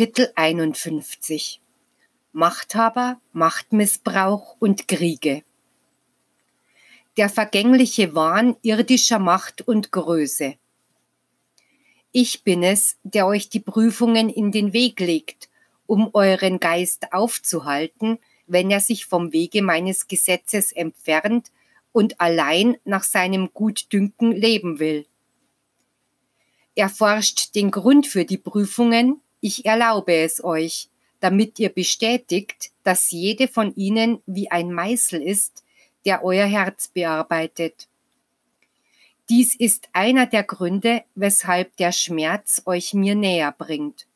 Kapitel 51 Machthaber, Machtmissbrauch und Kriege. Der vergängliche Wahn irdischer Macht und Größe. Ich bin es, der euch die Prüfungen in den Weg legt, um euren Geist aufzuhalten, wenn er sich vom Wege meines Gesetzes entfernt und allein nach seinem Gutdünken leben will. Erforscht den Grund für die Prüfungen, ich erlaube es euch, damit ihr bestätigt, dass jede von ihnen wie ein Meißel ist, der euer Herz bearbeitet. Dies ist einer der Gründe, weshalb der Schmerz euch mir näher bringt.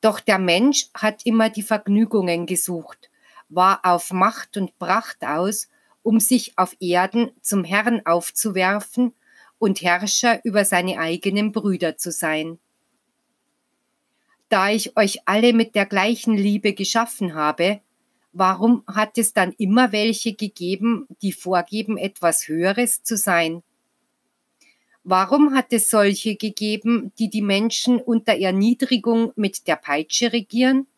Doch der Mensch hat immer die Vergnügungen gesucht, war auf Macht und Pracht aus, um sich auf Erden zum Herrn aufzuwerfen und Herrscher über seine eigenen Brüder zu sein. Da ich euch alle mit der gleichen Liebe geschaffen habe, warum hat es dann immer welche gegeben, die vorgeben, etwas Höheres zu sein? Warum hat es solche gegeben, die die Menschen unter Erniedrigung mit der Peitsche regieren?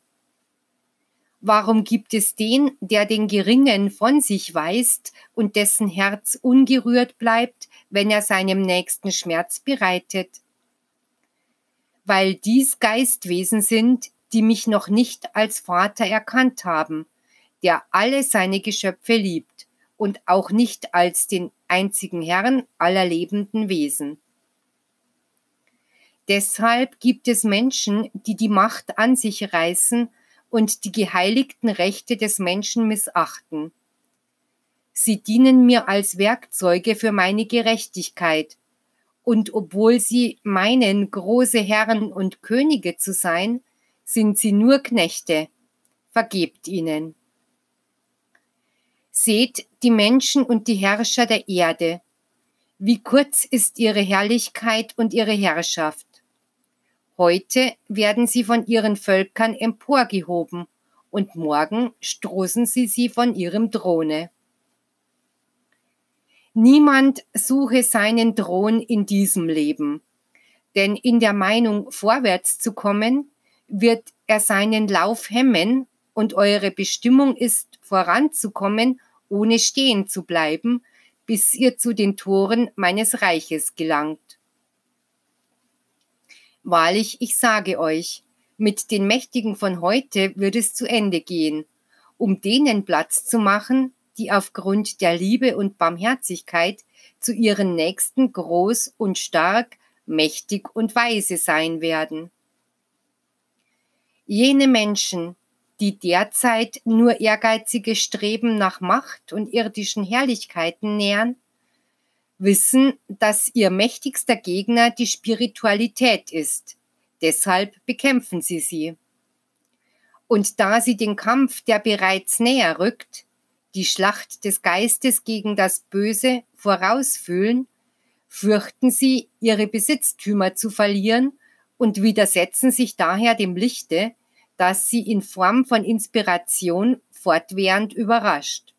Warum gibt es den, der den Geringen von sich weist und dessen Herz ungerührt bleibt, wenn er seinem Nächsten Schmerz bereitet? Weil dies Geistwesen sind, die mich noch nicht als Vater erkannt haben, der alle seine Geschöpfe liebt und auch nicht als den einzigen Herrn aller lebenden Wesen. Deshalb gibt es Menschen, die die Macht an sich reißen und die geheiligten Rechte des Menschen missachten. Sie dienen mir als Werkzeuge für meine Gerechtigkeit, und obwohl sie meinen, große Herren und Könige zu sein, sind sie nur Knechte. Vergebt ihnen. Seht die Menschen und die Herrscher der Erde. Wie kurz ist ihre Herrlichkeit und ihre Herrschaft. Heute werden sie von ihren Völkern emporgehoben und morgen stoßen sie sie von ihrem Throne. Niemand suche seinen Thron in diesem Leben, denn in der Meinung vorwärts zu kommen, wird er seinen Lauf hemmen und eure Bestimmung ist voranzukommen, ohne stehen zu bleiben, bis ihr zu den Toren meines Reiches gelangt. Wahrlich, ich sage euch, mit den Mächtigen von heute wird es zu Ende gehen, um denen Platz zu machen, die aufgrund der Liebe und Barmherzigkeit zu ihren Nächsten groß und stark, mächtig und weise sein werden. Jene Menschen, die derzeit nur ehrgeizige Streben nach Macht und irdischen Herrlichkeiten nähern, wissen, dass ihr mächtigster Gegner die Spiritualität ist. Deshalb bekämpfen sie sie. Und da sie den Kampf, der bereits näher rückt, die Schlacht des Geistes gegen das Böse vorausfühlen, fürchten sie, ihre Besitztümer zu verlieren und widersetzen sich daher dem Lichte, das sie in Form von Inspiration fortwährend überrascht.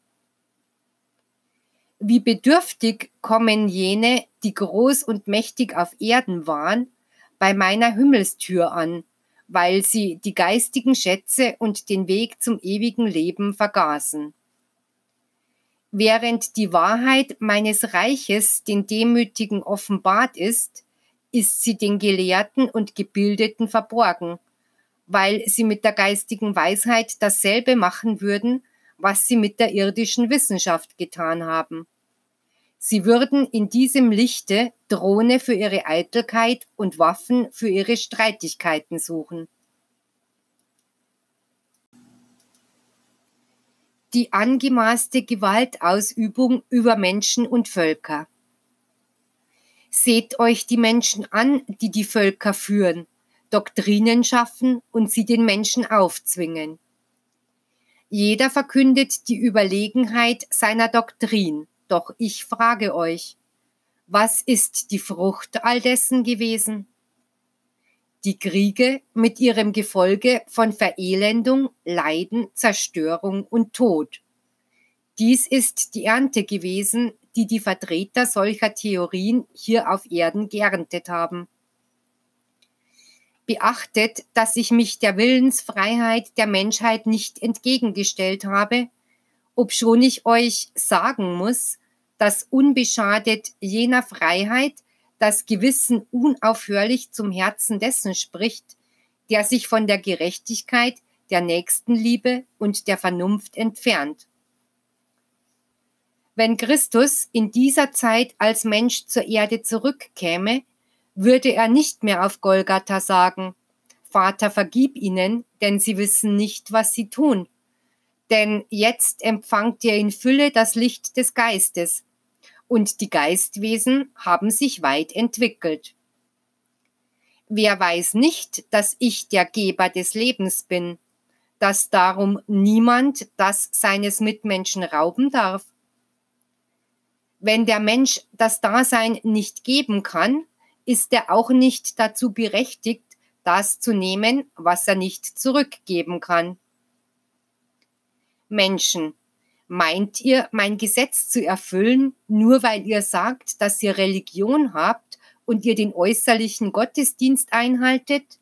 Wie bedürftig kommen jene, die groß und mächtig auf Erden waren, bei meiner Himmelstür an, weil sie die geistigen Schätze und den Weg zum ewigen Leben vergaßen. Während die Wahrheit meines Reiches den Demütigen offenbart ist, ist sie den Gelehrten und Gebildeten verborgen, weil sie mit der geistigen Weisheit dasselbe machen würden, was sie mit der irdischen Wissenschaft getan haben. Sie würden in diesem Lichte Drohne für ihre Eitelkeit und Waffen für ihre Streitigkeiten suchen. Die angemaßte Gewaltausübung über Menschen und Völker. Seht euch die Menschen an, die die Völker führen, Doktrinen schaffen und sie den Menschen aufzwingen. Jeder verkündet die Überlegenheit seiner Doktrin, doch ich frage euch, was ist die Frucht all dessen gewesen? Die Kriege mit ihrem Gefolge von Verelendung, Leiden, Zerstörung und Tod. Dies ist die Ernte gewesen, die die Vertreter solcher Theorien hier auf Erden geerntet haben. Beachtet, dass ich mich der Willensfreiheit der Menschheit nicht entgegengestellt habe, obschon ich euch sagen muss, dass unbeschadet jener Freiheit das Gewissen unaufhörlich zum Herzen dessen spricht, der sich von der Gerechtigkeit, der Nächstenliebe und der Vernunft entfernt. Wenn Christus in dieser Zeit als Mensch zur Erde zurückkäme, würde er nicht mehr auf Golgatha sagen, Vater, vergib ihnen, denn sie wissen nicht, was sie tun. Denn jetzt empfangt ihr in Fülle das Licht des Geistes, und die Geistwesen haben sich weit entwickelt. Wer weiß nicht, dass ich der Geber des Lebens bin, dass darum niemand das seines Mitmenschen rauben darf? Wenn der Mensch das Dasein nicht geben kann, ist er auch nicht dazu berechtigt, das zu nehmen, was er nicht zurückgeben kann. Menschen, meint ihr, mein Gesetz zu erfüllen, nur weil ihr sagt, dass ihr Religion habt und ihr den äußerlichen Gottesdienst einhaltet?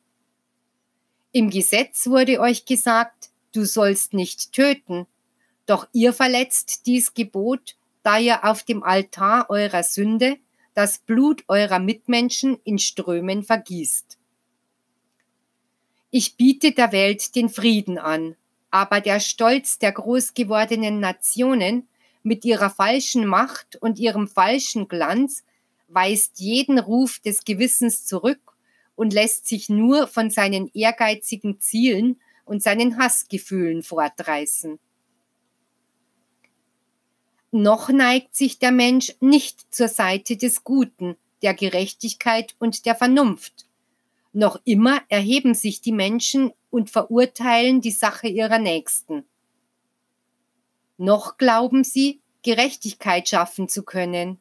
Im Gesetz wurde euch gesagt, du sollst nicht töten, doch ihr verletzt dies Gebot, da ihr auf dem Altar eurer Sünde das Blut eurer Mitmenschen in Strömen vergießt. Ich biete der Welt den Frieden an, aber der Stolz der groß gewordenen Nationen mit ihrer falschen Macht und ihrem falschen Glanz weist jeden Ruf des Gewissens zurück und lässt sich nur von seinen ehrgeizigen Zielen und seinen Hassgefühlen fortreißen. Noch neigt sich der Mensch nicht zur Seite des Guten, der Gerechtigkeit und der Vernunft. Noch immer erheben sich die Menschen und verurteilen die Sache ihrer Nächsten. Noch glauben sie, Gerechtigkeit schaffen zu können.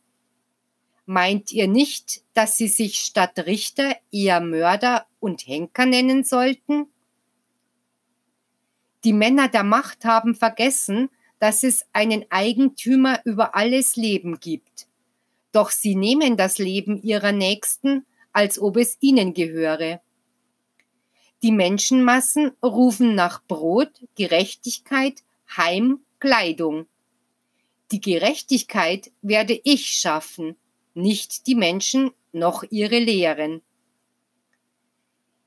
Meint ihr nicht, dass sie sich statt Richter eher Mörder und Henker nennen sollten? Die Männer der Macht haben vergessen, dass es einen Eigentümer über alles Leben gibt. Doch sie nehmen das Leben ihrer Nächsten, als ob es ihnen gehöre. Die Menschenmassen rufen nach Brot, Gerechtigkeit, Heim, Kleidung. Die Gerechtigkeit werde ich schaffen, nicht die Menschen noch ihre Lehren.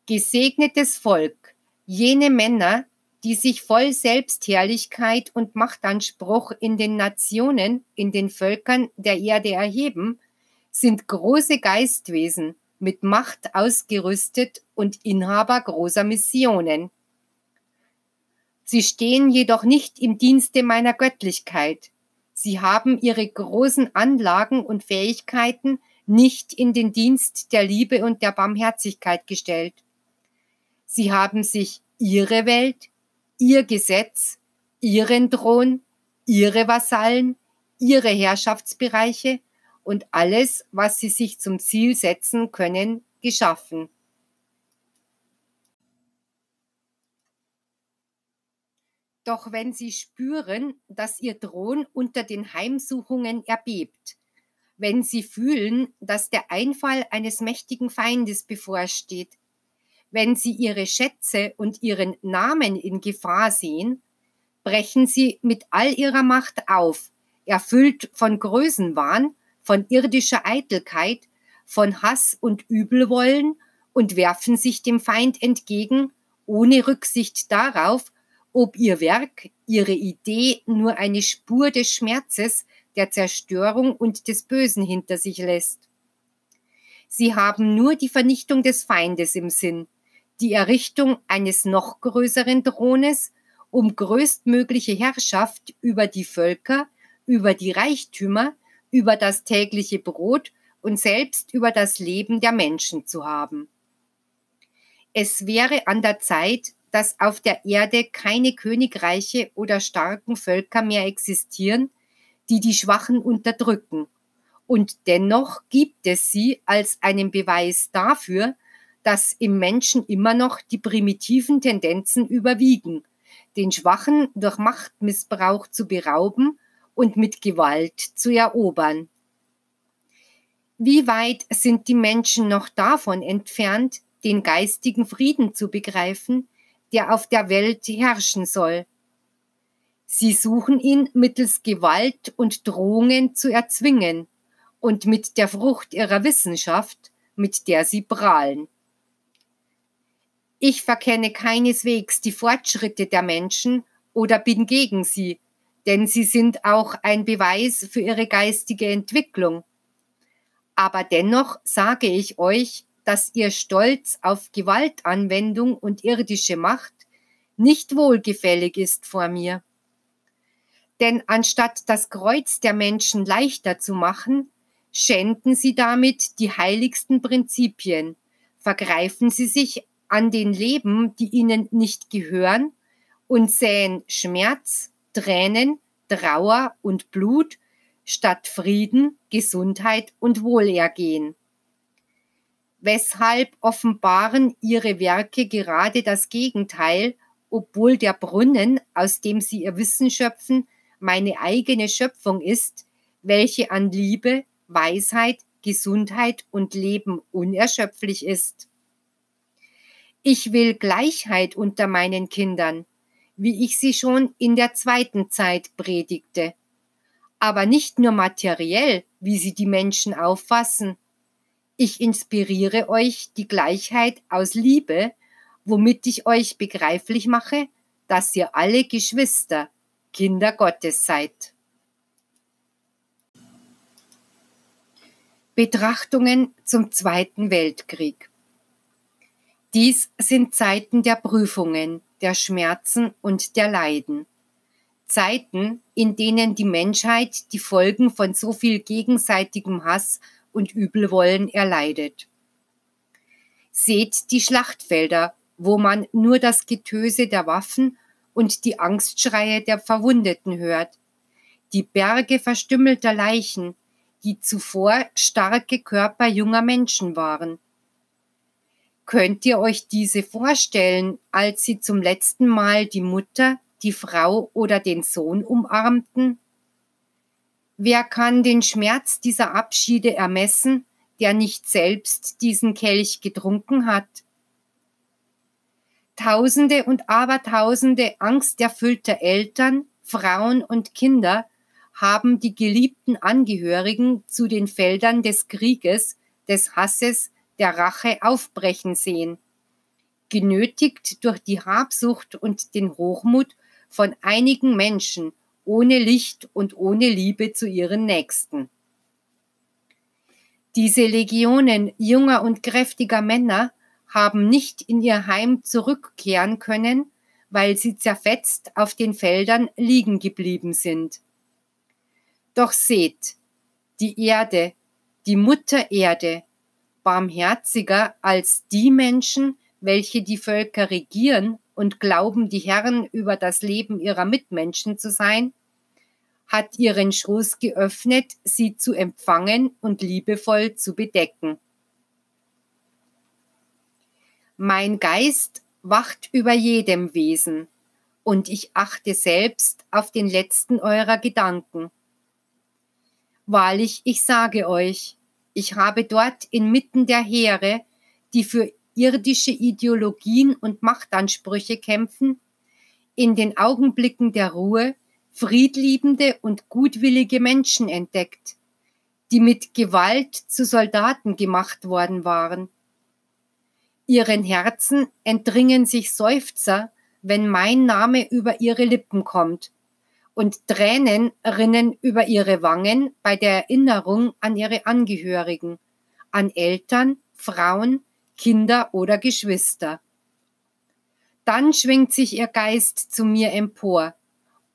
Gesegnetes Volk, jene Männer, die sich voll Selbstherrlichkeit und Machtanspruch in den Nationen, in den Völkern der Erde erheben, sind große Geistwesen, mit Macht ausgerüstet und Inhaber großer Missionen. Sie stehen jedoch nicht im Dienste meiner Göttlichkeit. Sie haben ihre großen Anlagen und Fähigkeiten nicht in den Dienst der Liebe und der Barmherzigkeit gestellt. Sie haben sich ihre Welt, ihr Gesetz, ihren Thron, ihre Vasallen, ihre Herrschaftsbereiche und alles, was sie sich zum Ziel setzen können, geschaffen. Doch wenn sie spüren, dass ihr Thron unter den Heimsuchungen erbebt, wenn sie fühlen, dass der Einfall eines mächtigen Feindes bevorsteht, wenn sie ihre Schätze und ihren Namen in Gefahr sehen, brechen sie mit all ihrer Macht auf, erfüllt von Größenwahn von irdischer Eitelkeit, von Hass und Übelwollen und werfen sich dem Feind entgegen, ohne Rücksicht darauf, ob ihr Werk, ihre Idee nur eine Spur des Schmerzes, der Zerstörung und des Bösen hinter sich lässt. Sie haben nur die Vernichtung des Feindes im Sinn, die Errichtung eines noch größeren Thrones, um größtmögliche Herrschaft über die Völker, über die Reichtümer, über das tägliche Brot und selbst über das Leben der Menschen zu haben. Es wäre an der Zeit, dass auf der Erde keine Königreiche oder starken Völker mehr existieren, die die Schwachen unterdrücken. Und dennoch gibt es sie als einen Beweis dafür, dass im Menschen immer noch die primitiven Tendenzen überwiegen, den Schwachen durch Machtmissbrauch zu berauben und mit Gewalt zu erobern. Wie weit sind die Menschen noch davon entfernt, den geistigen Frieden zu begreifen, der auf der Welt herrschen soll. Sie suchen ihn mittels Gewalt und Drohungen zu erzwingen und mit der Frucht ihrer Wissenschaft, mit der sie prahlen. Ich verkenne keineswegs die Fortschritte der Menschen oder bin gegen sie, denn sie sind auch ein Beweis für ihre geistige Entwicklung. Aber dennoch sage ich euch, dass ihr Stolz auf Gewaltanwendung und irdische Macht nicht wohlgefällig ist vor mir. Denn anstatt das Kreuz der Menschen leichter zu machen, schänden sie damit die heiligsten Prinzipien, vergreifen sie sich an den Leben, die ihnen nicht gehören, und säen Schmerz, Tränen, Trauer und Blut statt Frieden, Gesundheit und Wohlergehen. Weshalb offenbaren ihre Werke gerade das Gegenteil, obwohl der Brunnen, aus dem sie ihr Wissen schöpfen, meine eigene Schöpfung ist, welche an Liebe, Weisheit, Gesundheit und Leben unerschöpflich ist. Ich will Gleichheit unter meinen Kindern, wie ich sie schon in der zweiten Zeit predigte. Aber nicht nur materiell, wie sie die Menschen auffassen. Ich inspiriere euch die Gleichheit aus Liebe, womit ich euch begreiflich mache, dass ihr alle Geschwister, Kinder Gottes seid. Betrachtungen zum Zweiten Weltkrieg. Dies sind Zeiten der Prüfungen, der Schmerzen und der Leiden. Zeiten, in denen die Menschheit die Folgen von so viel gegenseitigem Hass und Übelwollen erleidet. Seht die Schlachtfelder, wo man nur das Getöse der Waffen und die Angstschreie der Verwundeten hört, die Berge verstümmelter Leichen, die zuvor starke Körper junger Menschen waren, Könnt ihr euch diese vorstellen, als sie zum letzten Mal die Mutter, die Frau oder den Sohn umarmten? Wer kann den Schmerz dieser Abschiede ermessen, der nicht selbst diesen Kelch getrunken hat? Tausende und Abertausende angsterfüllter Eltern, Frauen und Kinder haben die geliebten Angehörigen zu den Feldern des Krieges, des Hasses, der Rache aufbrechen sehen, genötigt durch die Habsucht und den Hochmut von einigen Menschen ohne Licht und ohne Liebe zu ihren Nächsten. Diese Legionen junger und kräftiger Männer haben nicht in ihr Heim zurückkehren können, weil sie zerfetzt auf den Feldern liegen geblieben sind. Doch seht, die Erde, die Mutter Erde, barmherziger als die Menschen, welche die Völker regieren und glauben, die Herren über das Leben ihrer Mitmenschen zu sein, hat ihren Schoß geöffnet, sie zu empfangen und liebevoll zu bedecken. Mein Geist wacht über jedem Wesen, und ich achte selbst auf den letzten eurer Gedanken. Wahrlich, ich sage euch, ich habe dort inmitten der Heere, die für irdische Ideologien und Machtansprüche kämpfen, in den Augenblicken der Ruhe friedliebende und gutwillige Menschen entdeckt, die mit Gewalt zu Soldaten gemacht worden waren. Ihren Herzen entringen sich Seufzer, wenn mein Name über ihre Lippen kommt und Tränen rinnen über ihre Wangen bei der Erinnerung an ihre Angehörigen, an Eltern, Frauen, Kinder oder Geschwister. Dann schwingt sich ihr Geist zu mir empor,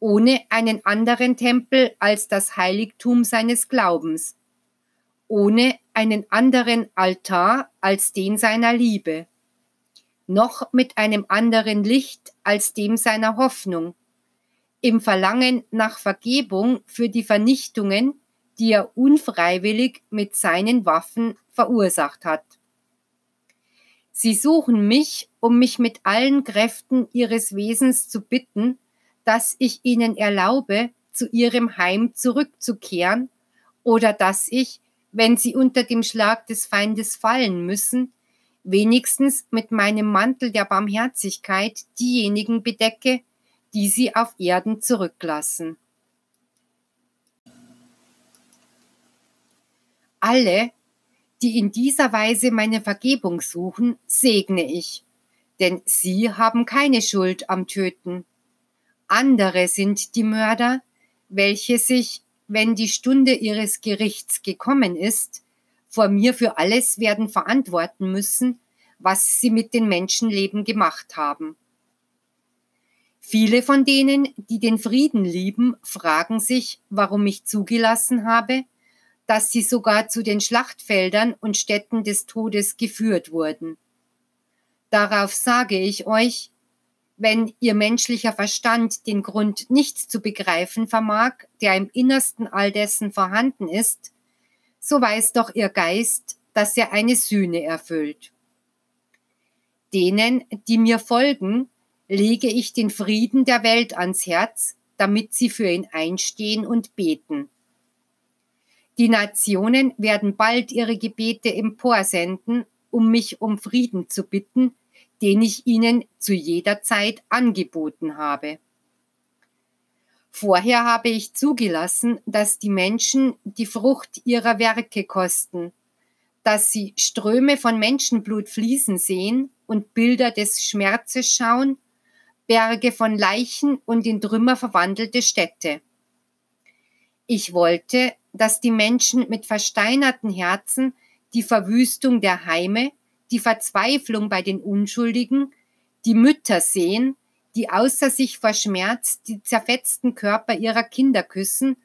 ohne einen anderen Tempel als das Heiligtum seines Glaubens, ohne einen anderen Altar als den seiner Liebe, noch mit einem anderen Licht als dem seiner Hoffnung, im Verlangen nach Vergebung für die Vernichtungen, die er unfreiwillig mit seinen Waffen verursacht hat. Sie suchen mich, um mich mit allen Kräften ihres Wesens zu bitten, dass ich ihnen erlaube, zu ihrem Heim zurückzukehren oder dass ich, wenn sie unter dem Schlag des Feindes fallen müssen, wenigstens mit meinem Mantel der Barmherzigkeit diejenigen bedecke, die sie auf Erden zurücklassen. Alle, die in dieser Weise meine Vergebung suchen, segne ich, denn sie haben keine Schuld am Töten. Andere sind die Mörder, welche sich, wenn die Stunde ihres Gerichts gekommen ist, vor mir für alles werden verantworten müssen, was sie mit den Menschenleben gemacht haben. Viele von denen, die den Frieden lieben, fragen sich, warum ich zugelassen habe, dass sie sogar zu den Schlachtfeldern und Städten des Todes geführt wurden. Darauf sage ich euch, wenn ihr menschlicher Verstand den Grund nicht zu begreifen vermag, der im Innersten all dessen vorhanden ist, so weiß doch ihr Geist, dass er eine Sühne erfüllt. Denen, die mir folgen, lege ich den Frieden der Welt ans Herz, damit sie für ihn einstehen und beten. Die Nationen werden bald ihre Gebete emporsenden, um mich um Frieden zu bitten, den ich ihnen zu jeder Zeit angeboten habe. Vorher habe ich zugelassen, dass die Menschen die Frucht ihrer Werke kosten, dass sie Ströme von Menschenblut fließen sehen und Bilder des Schmerzes schauen, Berge von Leichen und in Trümmer verwandelte Städte. Ich wollte, dass die Menschen mit versteinerten Herzen die Verwüstung der Heime, die Verzweiflung bei den Unschuldigen, die Mütter sehen, die außer sich vor Schmerz die zerfetzten Körper ihrer Kinder küssen,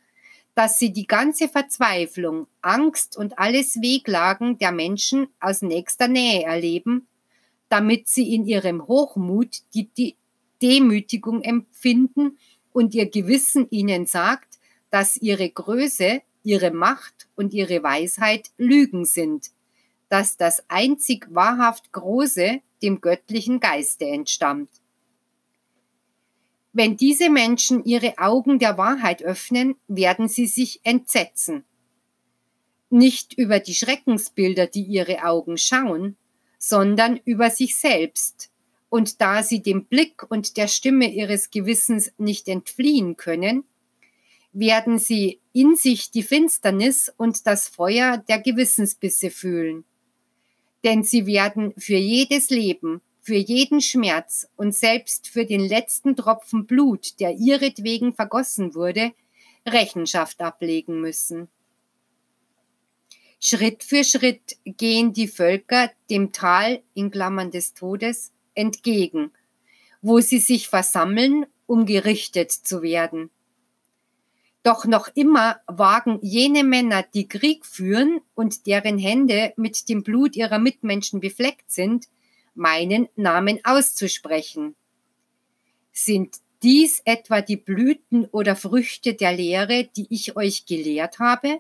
dass sie die ganze Verzweiflung, Angst und alles Wehklagen der Menschen aus nächster Nähe erleben, damit sie in ihrem Hochmut die, die Demütigung empfinden und ihr Gewissen ihnen sagt, dass ihre Größe, ihre Macht und ihre Weisheit Lügen sind, dass das einzig wahrhaft Große dem göttlichen Geiste entstammt. Wenn diese Menschen ihre Augen der Wahrheit öffnen, werden sie sich entsetzen. Nicht über die Schreckensbilder, die ihre Augen schauen, sondern über sich selbst. Und da sie dem Blick und der Stimme ihres Gewissens nicht entfliehen können, werden sie in sich die Finsternis und das Feuer der Gewissensbisse fühlen denn sie werden für jedes Leben, für jeden Schmerz und selbst für den letzten Tropfen Blut, der ihretwegen vergossen wurde, Rechenschaft ablegen müssen. Schritt für Schritt gehen die Völker dem Tal in Klammern des Todes entgegen, wo sie sich versammeln, um gerichtet zu werden. Doch noch immer wagen jene Männer, die Krieg führen und deren Hände mit dem Blut ihrer Mitmenschen befleckt sind, meinen Namen auszusprechen. Sind dies etwa die Blüten oder Früchte der Lehre, die ich euch gelehrt habe?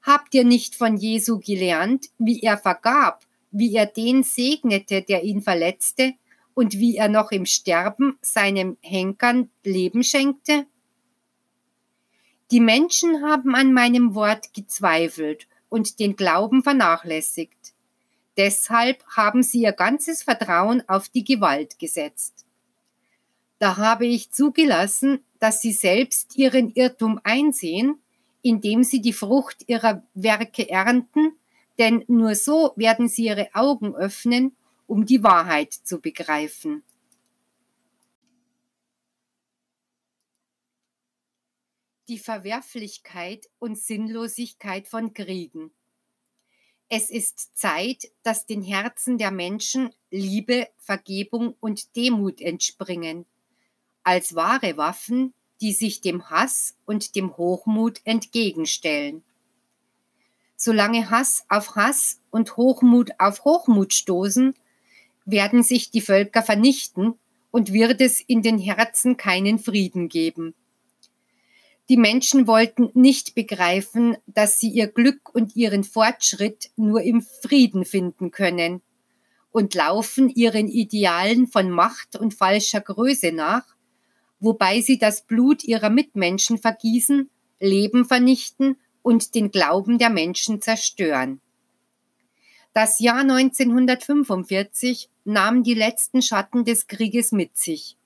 Habt ihr nicht von Jesu gelernt, wie er vergab, wie er den segnete, der ihn verletzte, und wie er noch im Sterben seinem Henkern Leben schenkte? Die Menschen haben an meinem Wort gezweifelt und den Glauben vernachlässigt. Deshalb haben sie ihr ganzes Vertrauen auf die Gewalt gesetzt. Da habe ich zugelassen, dass sie selbst ihren Irrtum einsehen, indem sie die Frucht ihrer Werke ernten, denn nur so werden sie ihre Augen öffnen, um die Wahrheit zu begreifen. die Verwerflichkeit und Sinnlosigkeit von Kriegen. Es ist Zeit, dass den Herzen der Menschen Liebe, Vergebung und Demut entspringen, als wahre Waffen, die sich dem Hass und dem Hochmut entgegenstellen. Solange Hass auf Hass und Hochmut auf Hochmut stoßen, werden sich die Völker vernichten und wird es in den Herzen keinen Frieden geben. Die Menschen wollten nicht begreifen, dass sie ihr Glück und ihren Fortschritt nur im Frieden finden können und laufen ihren Idealen von Macht und falscher Größe nach, wobei sie das Blut ihrer Mitmenschen vergießen, Leben vernichten und den Glauben der Menschen zerstören. Das Jahr 1945 nahm die letzten Schatten des Krieges mit sich.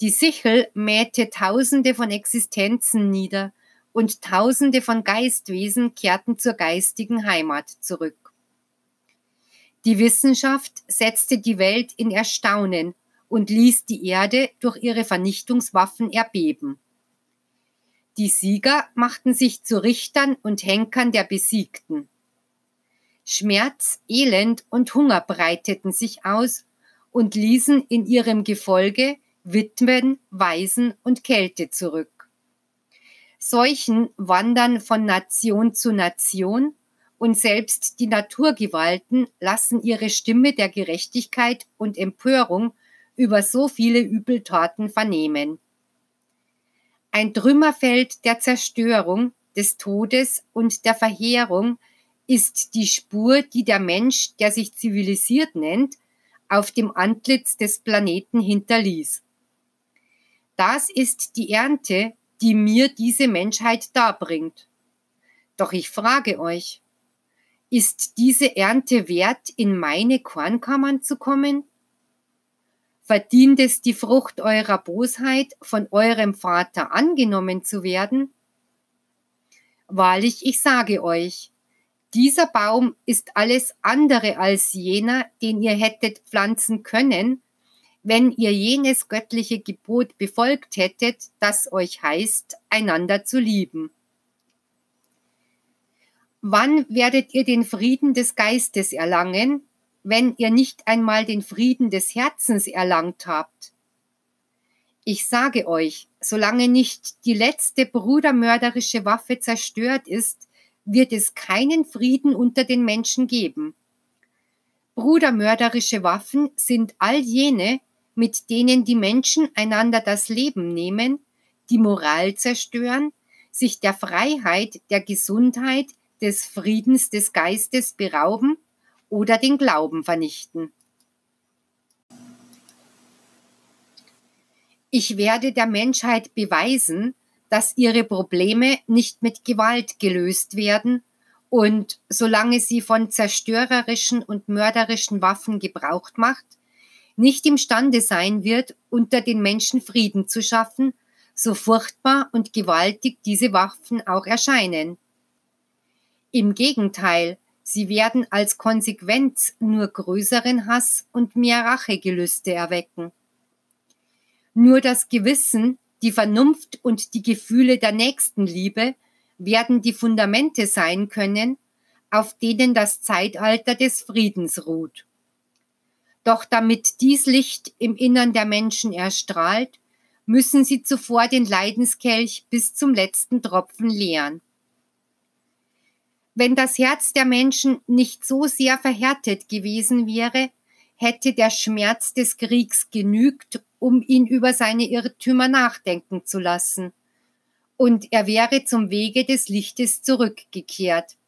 Die Sichel mähte Tausende von Existenzen nieder und Tausende von Geistwesen kehrten zur geistigen Heimat zurück. Die Wissenschaft setzte die Welt in Erstaunen und ließ die Erde durch ihre Vernichtungswaffen erbeben. Die Sieger machten sich zu Richtern und Henkern der Besiegten. Schmerz, Elend und Hunger breiteten sich aus und ließen in ihrem Gefolge Witwen, Waisen und Kälte zurück. Seuchen wandern von Nation zu Nation und selbst die Naturgewalten lassen ihre Stimme der Gerechtigkeit und Empörung über so viele Übeltaten vernehmen. Ein Trümmerfeld der Zerstörung, des Todes und der Verheerung ist die Spur, die der Mensch, der sich zivilisiert nennt, auf dem Antlitz des Planeten hinterließ. Das ist die Ernte, die mir diese Menschheit darbringt. Doch ich frage euch, ist diese Ernte wert, in meine Kornkammern zu kommen? Verdient es die Frucht eurer Bosheit, von eurem Vater angenommen zu werden? Wahrlich, ich sage euch, dieser Baum ist alles andere als jener, den ihr hättet pflanzen können, wenn ihr jenes göttliche Gebot befolgt hättet, das euch heißt, einander zu lieben. Wann werdet ihr den Frieden des Geistes erlangen, wenn ihr nicht einmal den Frieden des Herzens erlangt habt? Ich sage euch, solange nicht die letzte brudermörderische Waffe zerstört ist, wird es keinen Frieden unter den Menschen geben. Brudermörderische Waffen sind all jene, mit denen die Menschen einander das Leben nehmen, die Moral zerstören, sich der Freiheit, der Gesundheit, des Friedens des Geistes berauben oder den Glauben vernichten. Ich werde der Menschheit beweisen, dass ihre Probleme nicht mit Gewalt gelöst werden und solange sie von zerstörerischen und mörderischen Waffen gebraucht macht, nicht imstande sein wird, unter den Menschen Frieden zu schaffen, so furchtbar und gewaltig diese Waffen auch erscheinen. Im Gegenteil, sie werden als Konsequenz nur größeren Hass und mehr Rachegelüste erwecken. Nur das Gewissen, die Vernunft und die Gefühle der Nächstenliebe werden die Fundamente sein können, auf denen das Zeitalter des Friedens ruht. Doch damit dies Licht im Innern der Menschen erstrahlt, müssen sie zuvor den Leidenskelch bis zum letzten Tropfen leeren. Wenn das Herz der Menschen nicht so sehr verhärtet gewesen wäre, hätte der Schmerz des Kriegs genügt, um ihn über seine Irrtümer nachdenken zu lassen, und er wäre zum Wege des Lichtes zurückgekehrt.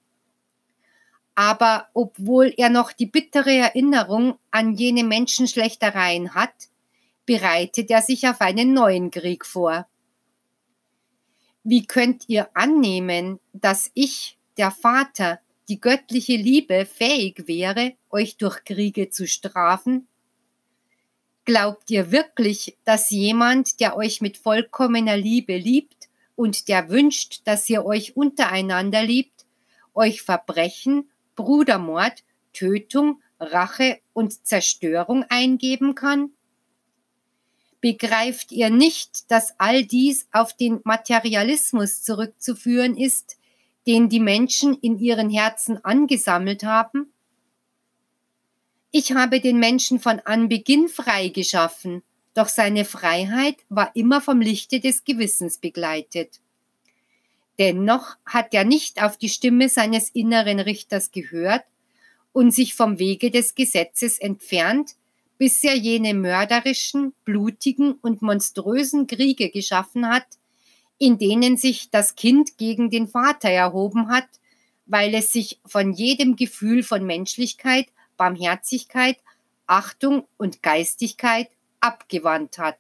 Aber obwohl er noch die bittere Erinnerung an jene Menschenschlechtereien hat, bereitet er sich auf einen neuen Krieg vor. Wie könnt ihr annehmen, dass ich, der Vater, die göttliche Liebe fähig wäre, euch durch Kriege zu strafen? Glaubt ihr wirklich, dass jemand, der euch mit vollkommener Liebe liebt und der wünscht, dass ihr euch untereinander liebt, euch Verbrechen, Brudermord, Tötung, Rache und Zerstörung eingeben kann? Begreift ihr nicht, dass all dies auf den Materialismus zurückzuführen ist, den die Menschen in ihren Herzen angesammelt haben? Ich habe den Menschen von Anbeginn frei geschaffen, doch seine Freiheit war immer vom Lichte des Gewissens begleitet. Dennoch hat er nicht auf die Stimme seines inneren Richters gehört und sich vom Wege des Gesetzes entfernt, bis er jene mörderischen, blutigen und monströsen Kriege geschaffen hat, in denen sich das Kind gegen den Vater erhoben hat, weil es sich von jedem Gefühl von Menschlichkeit, Barmherzigkeit, Achtung und Geistigkeit abgewandt hat.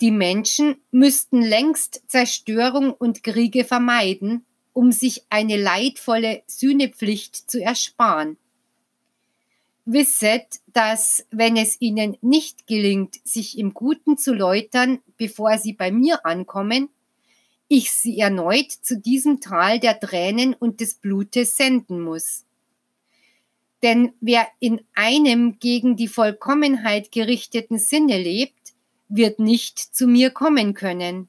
Die Menschen müssten längst Zerstörung und Kriege vermeiden, um sich eine leidvolle Sühnepflicht zu ersparen. Wisset, dass wenn es ihnen nicht gelingt, sich im Guten zu läutern, bevor sie bei mir ankommen, ich sie erneut zu diesem Tal der Tränen und des Blutes senden muss. Denn wer in einem gegen die Vollkommenheit gerichteten Sinne lebt, wird nicht zu mir kommen können.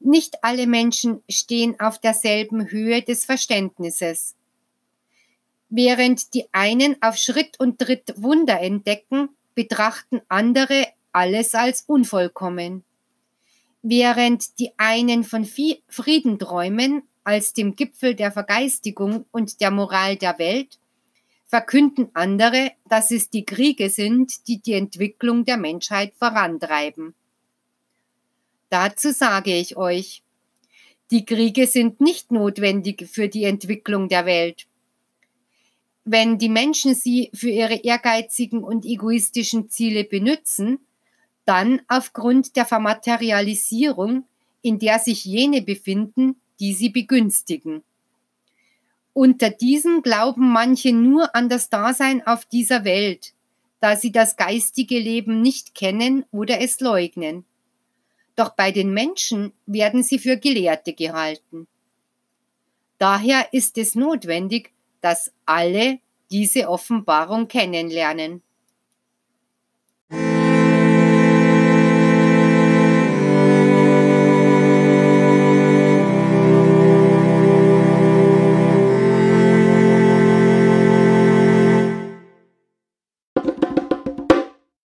Nicht alle Menschen stehen auf derselben Höhe des Verständnisses. Während die einen auf Schritt und Tritt Wunder entdecken, betrachten andere alles als unvollkommen. Während die einen von Frieden träumen, als dem Gipfel der Vergeistigung und der Moral der Welt, verkünden andere, dass es die Kriege sind, die die Entwicklung der Menschheit vorantreiben. Dazu sage ich euch, die Kriege sind nicht notwendig für die Entwicklung der Welt. Wenn die Menschen sie für ihre ehrgeizigen und egoistischen Ziele benützen, dann aufgrund der Vermaterialisierung, in der sich jene befinden, die sie begünstigen. Unter diesen glauben manche nur an das Dasein auf dieser Welt, da sie das geistige Leben nicht kennen oder es leugnen. Doch bei den Menschen werden sie für Gelehrte gehalten. Daher ist es notwendig, dass alle diese Offenbarung kennenlernen.